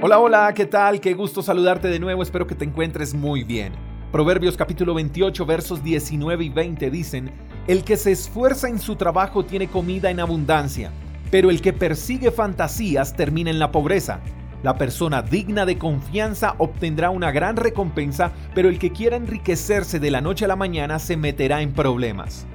Hola, hola, ¿qué tal? Qué gusto saludarte de nuevo, espero que te encuentres muy bien. Proverbios capítulo 28 versos 19 y 20 dicen, El que se esfuerza en su trabajo tiene comida en abundancia, pero el que persigue fantasías termina en la pobreza. La persona digna de confianza obtendrá una gran recompensa, pero el que quiera enriquecerse de la noche a la mañana se meterá en problemas.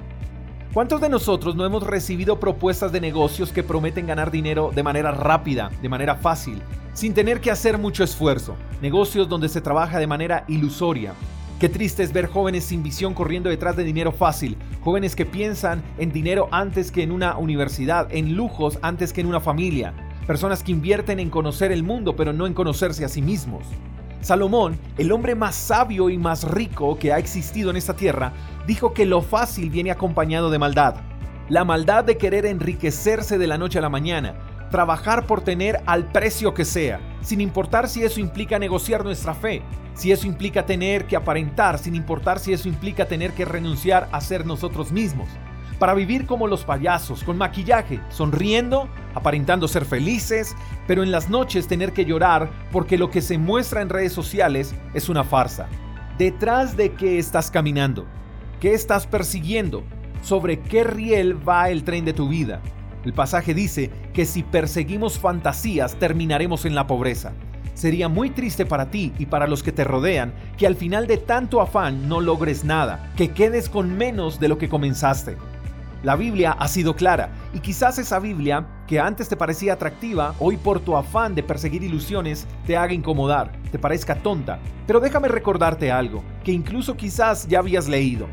¿Cuántos de nosotros no hemos recibido propuestas de negocios que prometen ganar dinero de manera rápida, de manera fácil, sin tener que hacer mucho esfuerzo. Negocios donde se trabaja de manera ilusoria. Qué triste es ver jóvenes sin visión corriendo detrás de dinero fácil, jóvenes que piensan en dinero antes que en una universidad, en lujos antes que en una familia, personas que invierten en conocer el mundo pero no en conocerse a sí mismos. Salomón, el hombre más sabio y más rico que ha existido en esta tierra, dijo que lo fácil viene acompañado de maldad. La maldad de querer enriquecerse de la noche a la mañana, trabajar por tener al precio que sea, sin importar si eso implica negociar nuestra fe, si eso implica tener que aparentar, sin importar si eso implica tener que renunciar a ser nosotros mismos. Para vivir como los payasos, con maquillaje, sonriendo, aparentando ser felices, pero en las noches tener que llorar porque lo que se muestra en redes sociales es una farsa. ¿Detrás de qué estás caminando? ¿Qué estás persiguiendo? ¿Sobre qué riel va el tren de tu vida? El pasaje dice que si perseguimos fantasías terminaremos en la pobreza. Sería muy triste para ti y para los que te rodean que al final de tanto afán no logres nada, que quedes con menos de lo que comenzaste. La Biblia ha sido clara y quizás esa Biblia, que antes te parecía atractiva, hoy por tu afán de perseguir ilusiones te haga incomodar, te parezca tonta. Pero déjame recordarte algo, que incluso quizás ya habías leído.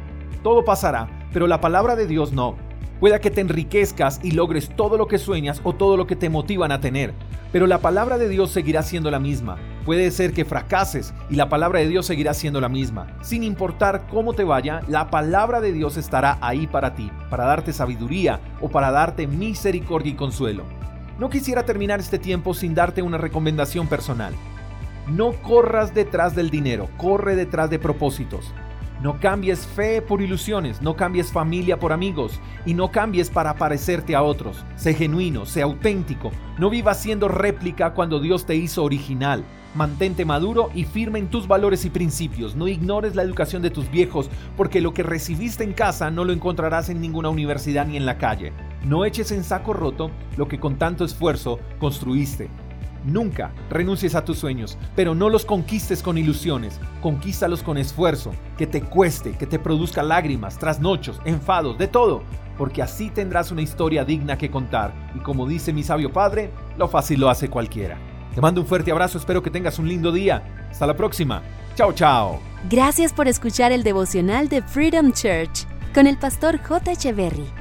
Todo pasará, pero la palabra de Dios no. Pueda que te enriquezcas y logres todo lo que sueñas o todo lo que te motivan a tener, pero la palabra de Dios seguirá siendo la misma. Puede ser que fracases y la palabra de Dios seguirá siendo la misma. Sin importar cómo te vaya, la palabra de Dios estará ahí para ti, para darte sabiduría o para darte misericordia y consuelo. No quisiera terminar este tiempo sin darte una recomendación personal. No corras detrás del dinero, corre detrás de propósitos. No cambies fe por ilusiones, no cambies familia por amigos y no cambies para parecerte a otros. Sé genuino, sé auténtico, no vivas siendo réplica cuando Dios te hizo original. Mantente maduro y firme en tus valores y principios. No ignores la educación de tus viejos, porque lo que recibiste en casa no lo encontrarás en ninguna universidad ni en la calle. No eches en saco roto lo que con tanto esfuerzo construiste. Nunca renuncies a tus sueños, pero no los conquistes con ilusiones, conquístalos con esfuerzo, que te cueste, que te produzca lágrimas, trasnochos, enfados, de todo, porque así tendrás una historia digna que contar. Y como dice mi sabio padre, lo fácil lo hace cualquiera. Te mando un fuerte abrazo, espero que tengas un lindo día. Hasta la próxima. Chao, chao. Gracias por escuchar el devocional de Freedom Church con el pastor J. Echeverry.